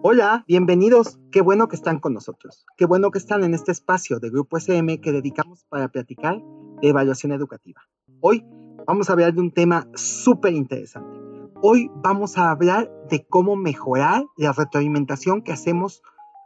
Hola, bienvenidos. Qué bueno que están con nosotros. Qué bueno que están en este espacio de Grupo SM que dedicamos para platicar de evaluación educativa. Hoy vamos a hablar de un tema súper interesante. Hoy vamos a hablar de cómo mejorar la retroalimentación que hacemos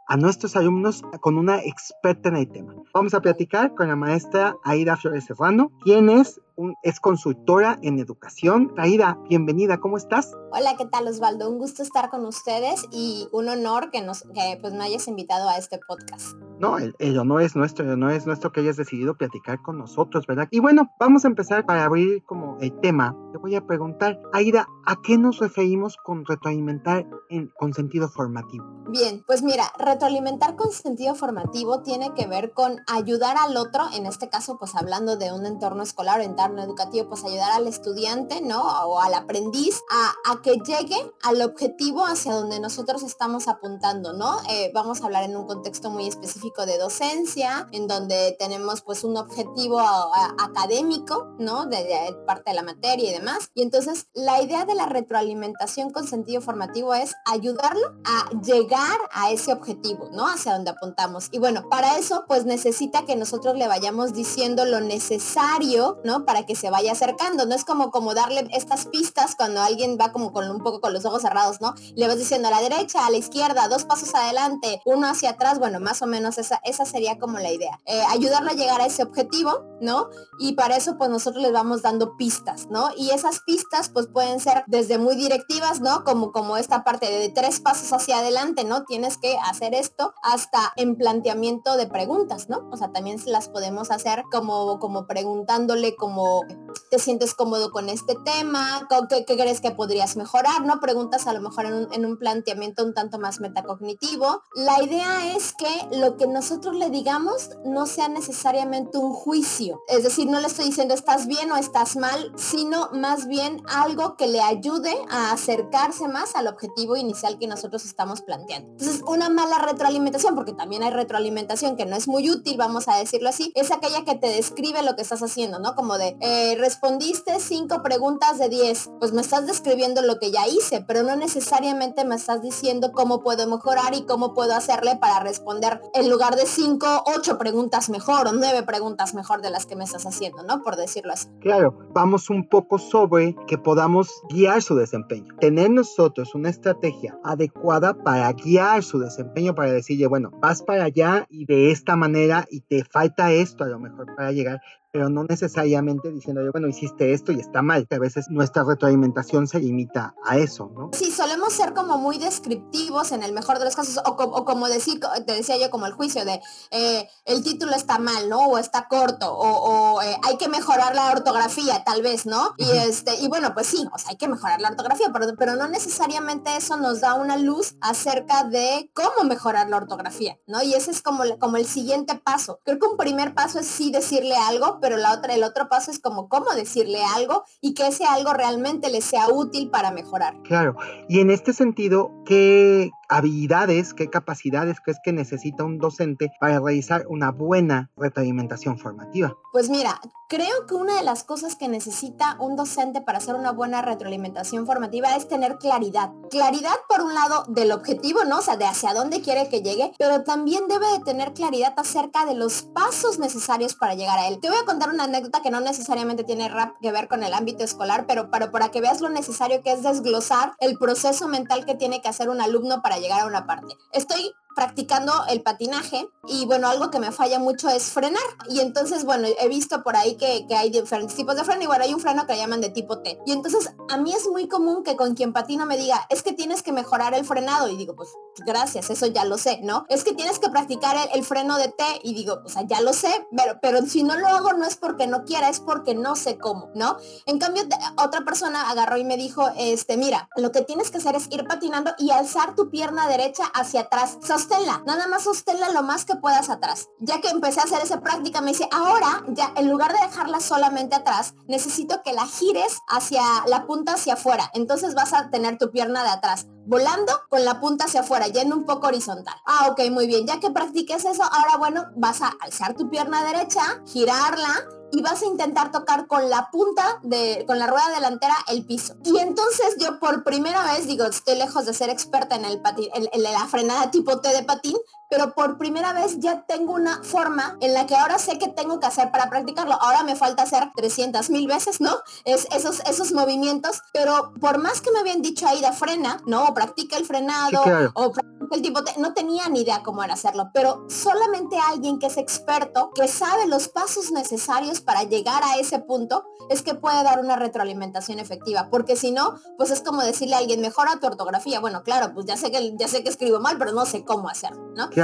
a nuestros alumnos con una experta en el tema. Vamos a platicar con la maestra Aida Flores Serrano, quien es es consultora en educación. Aida, bienvenida, ¿cómo estás? Hola, ¿qué tal Osvaldo? Un gusto estar con ustedes y un honor que, nos, que pues, me hayas invitado a este podcast. No, el, el honor es nuestro, honor es nuestro que hayas decidido platicar con nosotros, ¿verdad? Y bueno, vamos a empezar para abrir como el tema. Te voy a preguntar, Aida, ¿a qué nos referimos con retroalimentar en, con sentido formativo? Bien, pues mira, retroalimentar con sentido formativo tiene que ver con ayudar al otro, en este caso pues hablando de un entorno escolar, entorno educativo, pues ayudar al estudiante, ¿no? O al aprendiz a, que llegue al objetivo hacia donde nosotros estamos apuntando, ¿no? Eh, vamos a hablar en un contexto muy específico de docencia, en donde tenemos pues un objetivo académico, ¿no? De, parte de la materia y demás. Y entonces la idea de la retroalimentación con sentido formativo es ayudarlo a llegar a ese objetivo, ¿no? Hacia donde apuntamos. Y bueno, para eso pues necesita que nosotros le vayamos diciendo lo necesario, ¿no? para que se vaya acercando. No es como, como darle estas pistas cuando alguien va como con un poco con los ojos cerrados, ¿no? Le vas diciendo a la derecha, a la izquierda, dos pasos adelante, uno hacia atrás. Bueno, más o menos esa, sería como la idea. Eh, ayudarlo a llegar a ese objetivo, ¿no? Y para eso pues nosotros les vamos dando pistas, ¿no? Y esas pistas pues pueden ser desde muy directivas, ¿no? Como, como esta parte de tres pasos hacia adelante, ¿no? Tienes que hacer esto hasta en planteamiento de preguntas, ¿no? O sea, también las podemos hacer como, como preguntándole como te sientes cómodo con este tema, ¿Qué, crees que podrías mejorar, ¿no? Preguntas a lo mejor en un, planteamiento un tanto más metacognitivo. La idea es que lo que nosotros le digamos no sea necesariamente un juicio. Es decir, no le estoy diciendo estás bien o estás mal, sino más bien algo que le ayude a acercarse más al objetivo inicial que nosotros estamos planteando. Entonces, una mala retroalimentación, porque también hay retroalimentación que no es muy útil, vamos a decirlo así, es aquella que te describe lo que estás haciendo, ¿no? Como de, eh, respondiste cinco preguntas de 10, pues me estás describiendo lo que ya hice, pero no necesariamente me estás diciendo cómo puedo mejorar y cómo puedo hacerle para responder en lugar de cinco, ocho preguntas mejor o nueve preguntas mejor de las que me estás haciendo, ¿no? Por decirlo así. Claro, vamos un poco sobre que podamos guiar su desempeño. Tener nosotros una estrategia adecuada para guiar su desempeño, para decirle, bueno, vas para allá y de esta manera y te falta esto a lo mejor para llegar pero no necesariamente diciendo, bueno, hiciste esto y está mal, que a veces nuestra retroalimentación se limita a eso, ¿no? Sí, solemos ser como muy descriptivos en el mejor de los casos, o, como decir, te decía yo, como el juicio de eh, el título está mal, ¿no? O está corto, o, eh, hay que mejorar la ortografía, tal vez, ¿no? Y este, y bueno, pues sí, o sea, hay que mejorar la ortografía, pero, pero no necesariamente eso nos da una luz acerca de cómo mejorar la ortografía, ¿no? Y ese es como, como el siguiente paso. Creo que un primer paso es sí decirle algo, pero la otra, el otro paso es como cómo decirle algo y que ese algo realmente le sea útil para mejorar. Claro, y en este sentido, ¿qué habilidades, qué capacidades crees que necesita un docente para realizar una buena retroalimentación formativa? Pues mira, creo que una de las cosas que necesita un docente para hacer una buena retroalimentación formativa es tener claridad. Claridad por un lado del objetivo, ¿no? O sea, de hacia dónde quiere que llegue, pero también debe de tener claridad acerca de los pasos necesarios para llegar a él. Te voy a contar una anécdota que no necesariamente tiene rap que ver con el ámbito escolar, pero, pero para que veas lo necesario que es desglosar el proceso mental que tiene que hacer un alumno para llegar a una parte. Estoy practicando el patinaje y bueno, algo que me falla mucho es frenar. Y entonces, bueno, he visto por ahí que, hay diferentes tipos de freno y bueno, hay un freno que llaman de tipo T. Y entonces a mí es muy común que con quien patina me diga, es que tienes que mejorar el frenado. Y digo, pues gracias, eso ya lo sé, ¿no? Es que tienes que practicar el, freno de T y digo, o sea, ya lo sé, pero, pero si no lo hago no es porque no quiera, es porque no sé cómo, ¿no? En cambio, otra persona agarró y me dijo, este, mira, lo que tienes que hacer es ir patinando y alzar tu pierna derecha hacia atrás. Sosténla, nada más sosténla lo más que puedas atrás. Ya que empecé a hacer esa práctica, me dice, ahora, ya en lugar de dejarla solamente atrás, necesito que la gires hacia la punta hacia afuera. Entonces vas a tener tu pierna de atrás volando con la punta hacia afuera, yendo un poco horizontal. Ah, ok, muy bien. Ya que practiques eso, ahora bueno, vas a alzar tu pierna derecha, girarla y vas a intentar tocar con la punta de, con la rueda delantera el piso. Y entonces yo por primera vez, digo, estoy lejos de ser experta en el patín, en, la frenada tipo T de patín, pero por primera vez ya tengo una forma en la que ahora sé qué tengo que hacer para practicarlo. Ahora me falta hacer 300 mil veces, ¿no? Es, esos, esos movimientos, pero por más que me habían dicho ahí de frena, ¿no? O practica el frenado, o practica el tipo, no tenía ni idea cómo era hacerlo, pero solamente alguien que es experto, que sabe los pasos necesarios para llegar a ese punto, es que puede dar una retroalimentación efectiva, porque si no, pues es como decirle a alguien, mejora tu ortografía. Bueno, claro, pues ya sé que, ya sé que escribo mal, pero no sé cómo hacerlo, ¿no? Claro.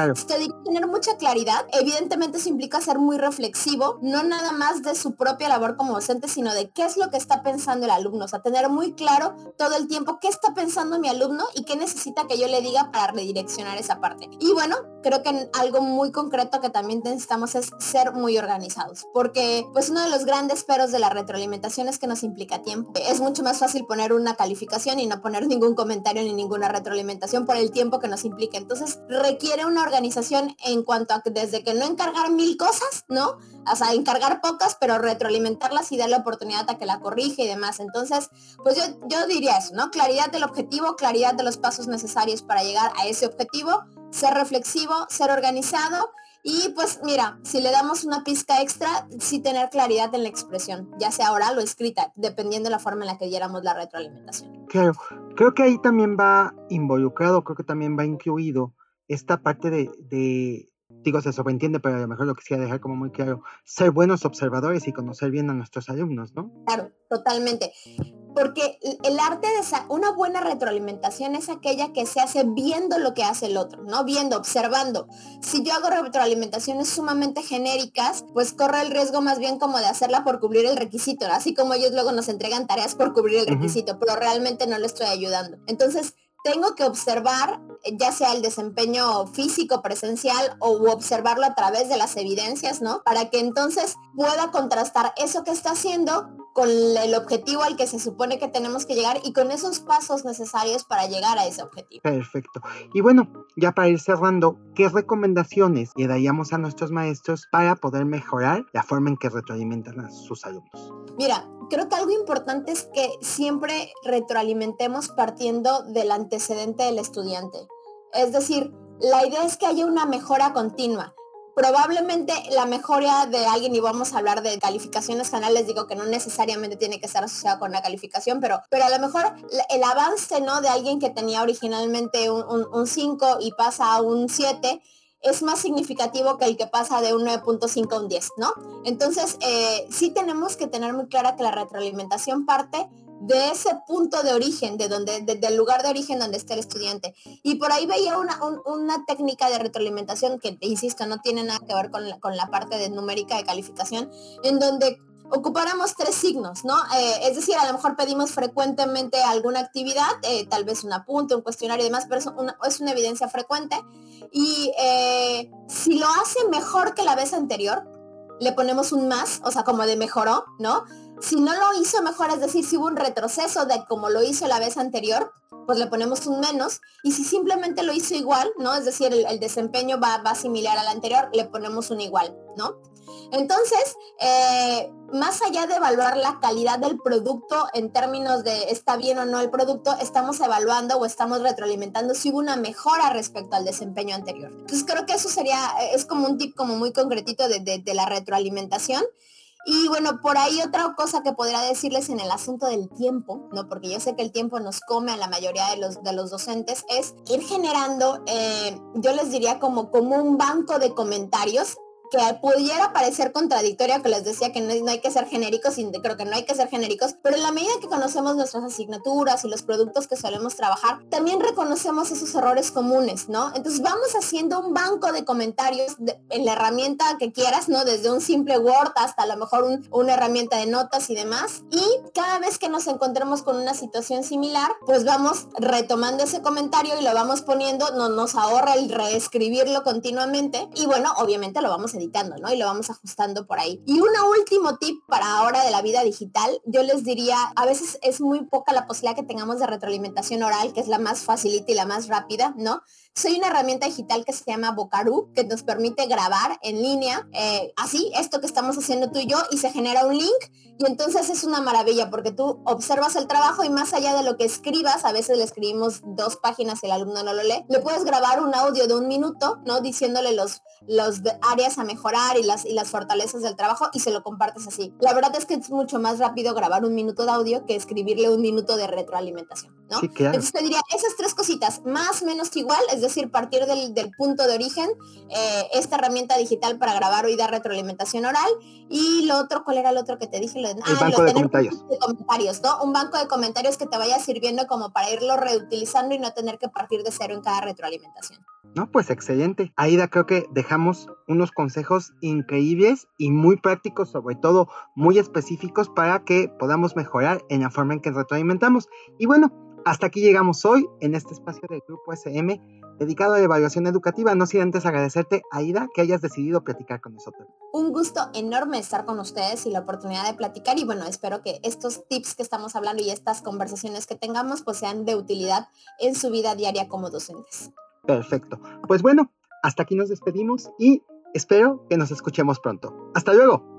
Tener mucha claridad. Evidentemente eso implica ser muy reflexivo, no nada más de su propia labor como docente, sino de qué es lo que está pensando el alumno. O sea, tener muy claro todo el tiempo qué está pensando mi alumno y qué necesita que yo le diga para redireccionar esa parte. Y bueno, creo que algo muy concreto que también necesitamos es ser muy organizados, porque pues uno de los grandes peros de la retroalimentación es que nos implica tiempo. Es mucho más fácil poner una calificación y no poner ningún comentario ni ninguna retroalimentación por el tiempo que nos implica. Entonces requiere una organización en cuanto a que desde que no encargar mil cosas, ¿no? O sea, encargar pocas, pero retroalimentarlas y darle oportunidad a que la corrige y demás. Entonces, pues yo, yo diría eso, ¿no? Claridad del objetivo, claridad de los pasos necesarios para llegar a ese objetivo, ser reflexivo, ser organizado y pues mira, si le damos una pizca extra, sí tener claridad en la expresión, ya sea oral o escrita, dependiendo de la forma en la que diéramos la retroalimentación. Claro, creo que ahí también va involucrado, creo que también va incluido esta parte de, de digo, se sobreentiende, pero a lo mejor lo quisiera dejar como muy claro, ser buenos observadores y conocer bien a nuestros alumnos, ¿no? Claro, totalmente porque el arte de una buena retroalimentación es aquella que se hace viendo lo que hace el otro, ¿no? Viendo, observando. Si yo hago retroalimentaciones sumamente genéricas, pues corre el riesgo más bien como de hacerla por cubrir el requisito, así como ellos luego nos entregan tareas por cubrir el requisito, pero realmente no le estoy ayudando. Entonces, tengo que observar ya sea el desempeño físico presencial o observarlo a través de las evidencias, ¿no? Para que entonces pueda contrastar eso que está haciendo con el objetivo al que se supone que tenemos que llegar y con esos pasos necesarios para llegar a ese objetivo. Perfecto. Y bueno, ya para ir cerrando, ¿qué recomendaciones le daríamos a nuestros maestros para poder mejorar la forma en que retroalimentan a sus alumnos? Mira, creo que algo importante es que siempre retroalimentemos partiendo del antecedente del estudiante. Es decir, la idea es que haya una mejora continua probablemente la mejora de alguien, y vamos a hablar de calificaciones generales, digo que no necesariamente tiene que estar asociada con la calificación, pero, pero a lo mejor el avance ¿no? de alguien que tenía originalmente un 5 y pasa a un 7, es más significativo que el que pasa de un 9.5 a un 10, ¿no? Entonces, eh, sí tenemos que tener muy clara que la retroalimentación parte de ese punto de origen, de donde, del lugar de origen donde está el estudiante. Y por ahí veía una, una técnica de retroalimentación que, insisto, no tiene nada que ver con la, con la parte de numérica de calificación, en donde ocupáramos tres signos, ¿no? Eh, es decir, a lo mejor pedimos frecuentemente alguna actividad, eh, tal vez un apunte, un cuestionario y demás, pero es una, es una evidencia frecuente. Y eh, si lo hace mejor que la vez anterior, le ponemos un más, o sea, como de mejoró, ¿no? Si no lo hizo mejor, es decir, si hubo un retroceso de como lo hizo la vez anterior, pues le ponemos un menos. Y si simplemente lo hizo igual, ¿no? Es decir, el, desempeño va, va, similar al anterior, le ponemos un igual, ¿no? Entonces, eh, más allá de evaluar la calidad del producto en términos de está bien o no el producto, estamos evaluando o estamos retroalimentando si hubo una mejora respecto al desempeño anterior. Entonces creo que eso sería, es como un tip como muy concretito de, de la retroalimentación Y bueno, por ahí otra cosa que podría decirles en el asunto del tiempo, ¿no? Porque yo sé que el tiempo nos come a la mayoría de los, de los docentes, es ir generando, eh, yo les diría como, como un banco de comentarios que pudiera parecer contradictoria, que les decía que no, hay que ser genéricos, y creo que no hay que ser genéricos, pero en la medida que conocemos nuestras asignaturas y los productos que solemos trabajar, también reconocemos esos errores comunes, ¿no? Entonces vamos haciendo un banco de comentarios en la herramienta que quieras, ¿no? Desde un simple Word hasta a lo mejor una herramienta de notas y demás. Y cada vez que nos encontremos con una situación similar, pues vamos retomando ese comentario y lo vamos poniendo, no, nos ahorra el reescribirlo continuamente y bueno, obviamente lo vamos a editando, ¿no? Y lo vamos ajustando por ahí. Y un último tip para ahora de la vida digital, yo les diría, a veces es muy poca la posibilidad que tengamos de retroalimentación oral, que es la más facilita y la más rápida, ¿no? Soy una herramienta digital que se llama Bocaru, que nos permite grabar en línea, eh, así, esto que estamos haciendo tú y yo, y se genera un link. Y entonces es una maravilla porque tú observas el trabajo y más allá de lo que escribas, a veces le escribimos dos páginas y el alumno no lo lee, le puedes grabar un audio de un minuto, ¿no? Diciéndole los, los áreas a mejorar y las, y las fortalezas del trabajo y se lo compartes así. La verdad es que es mucho más rápido grabar un minuto de audio que escribirle un minuto de retroalimentación, ¿no? Entonces te diría, esas tres cositas, más menos igual, es decir, partir del, punto de origen, eh, esta herramienta digital para grabar o dar retroalimentación oral. Y lo otro, ¿cuál era el otro que te dije? el ah, banco de comentarios. de comentarios, ¿no? Un banco de comentarios que te vaya sirviendo como para irlo reutilizando y no tener que partir de cero en cada retroalimentación. No, pues excelente. Aida, creo que dejamos unos consejos increíbles y muy prácticos, sobre todo muy específicos para que podamos mejorar en la forma en que retroalimentamos. Y bueno, hasta aquí llegamos hoy en este espacio del Grupo SM dedicado a la evaluación educativa. No sin antes agradecerte, Aida, que hayas decidido platicar con nosotros. Un gusto enorme estar con ustedes y la oportunidad de platicar. Y bueno, espero que estos tips que estamos hablando y estas conversaciones que tengamos pues sean de utilidad en su vida diaria como docentes. Perfecto. Pues bueno, hasta aquí nos despedimos y espero que nos escuchemos pronto. Hasta luego.